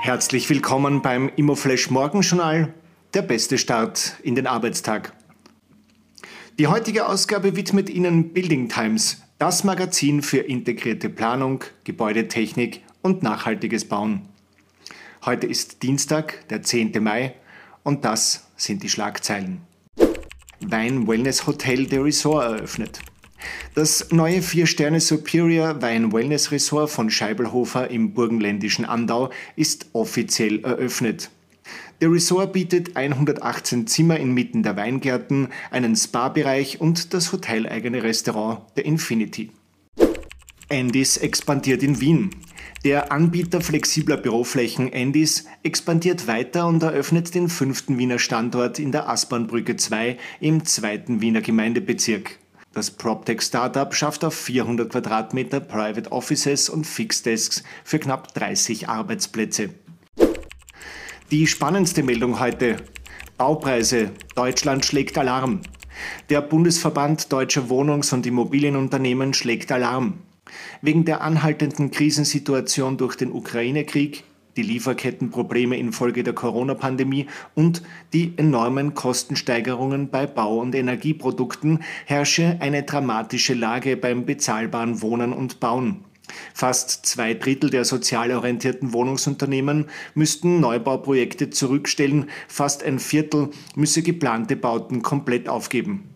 Herzlich willkommen beim Immoflash Morgenjournal, der beste Start in den Arbeitstag. Die heutige Ausgabe widmet Ihnen Building Times, das Magazin für integrierte Planung, Gebäudetechnik und nachhaltiges Bauen. Heute ist Dienstag, der 10. Mai, und das sind die Schlagzeilen. Wein Wellness Hotel de Resort eröffnet. Das neue Vier-Sterne Superior Wein Wellness Resort von Scheibelhofer im burgenländischen Andau ist offiziell eröffnet. Der Resort bietet 118 Zimmer inmitten der Weingärten, einen Spa-Bereich und das hoteleigene Restaurant der Infinity. Andys expandiert in Wien. Der Anbieter flexibler Büroflächen Andys expandiert weiter und eröffnet den fünften Wiener Standort in der Aspernbrücke 2 im zweiten Wiener Gemeindebezirk. Das PropTech-Startup schafft auf 400 Quadratmeter Private Offices und Fixed Desks für knapp 30 Arbeitsplätze. Die spannendste Meldung heute. Baupreise. Deutschland schlägt Alarm. Der Bundesverband Deutscher Wohnungs- und Immobilienunternehmen schlägt Alarm. Wegen der anhaltenden Krisensituation durch den Ukraine-Krieg die Lieferkettenprobleme infolge der Corona-Pandemie und die enormen Kostensteigerungen bei Bau- und Energieprodukten herrsche eine dramatische Lage beim bezahlbaren Wohnen und Bauen. Fast zwei Drittel der sozial orientierten Wohnungsunternehmen müssten Neubauprojekte zurückstellen, fast ein Viertel müsse geplante Bauten komplett aufgeben.